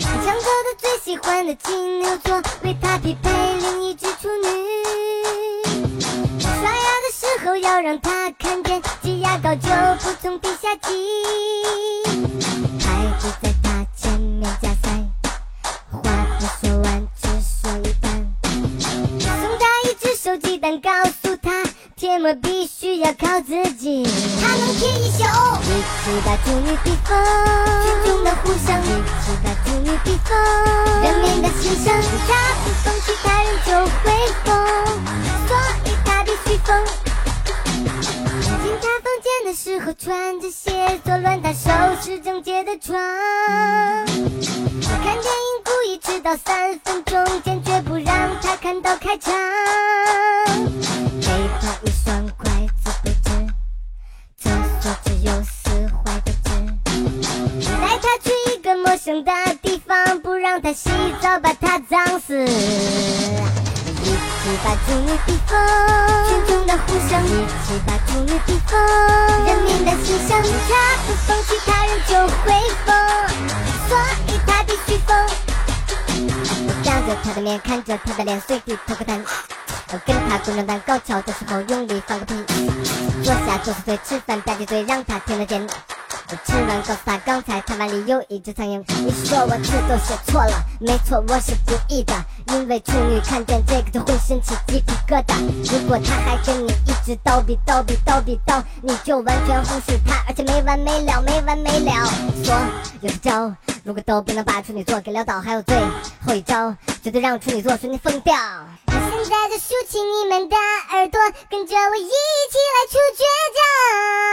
强迫的最喜欢的金牛座，为他匹配另一只处女。刷牙的时候要让他看见，挤牙膏就不从地下挤。孩子在他前面加塞，话不说完只说一半。送他一只手机蛋，告诉他贴膜必须要靠自己。他能贴一宿，一起把处女逼疯，群众的互相，不疯，其他人就会疯，所以他必须疯。进他房间的时候穿着鞋，做乱他收拾整洁的床。看电影故意迟到三分钟，坚决不让他看到开场。陌生的地方，不让他洗澡，把他脏死。一起把处女逼疯，群众的呼声，一起把处女逼疯，人民的心声，他不疯，其他人就会疯，所以他必须疯。我当着他的面，看着他的脸，随地吐个痰。我跟他滚着蛋，高潮的时候用力放个屁。坐下左思嘴，吃饭吧唧嘴，让他听得见。我吃完告诉他，刚才他碗里有一只苍蝇。你说我字都写错了，没错，我是故意的。因为处女看见这个就浑身起鸡皮疙瘩。如果他还跟你一直叨逼叨逼叨逼叨，你就完全忽视他，而且没完没了，没完没了。所有的招，如果都不能把处女座给撂倒，还有最后一招，绝对让处女座瞬间疯掉。那现在就竖起你们的耳朵，跟着我一起来出绝招。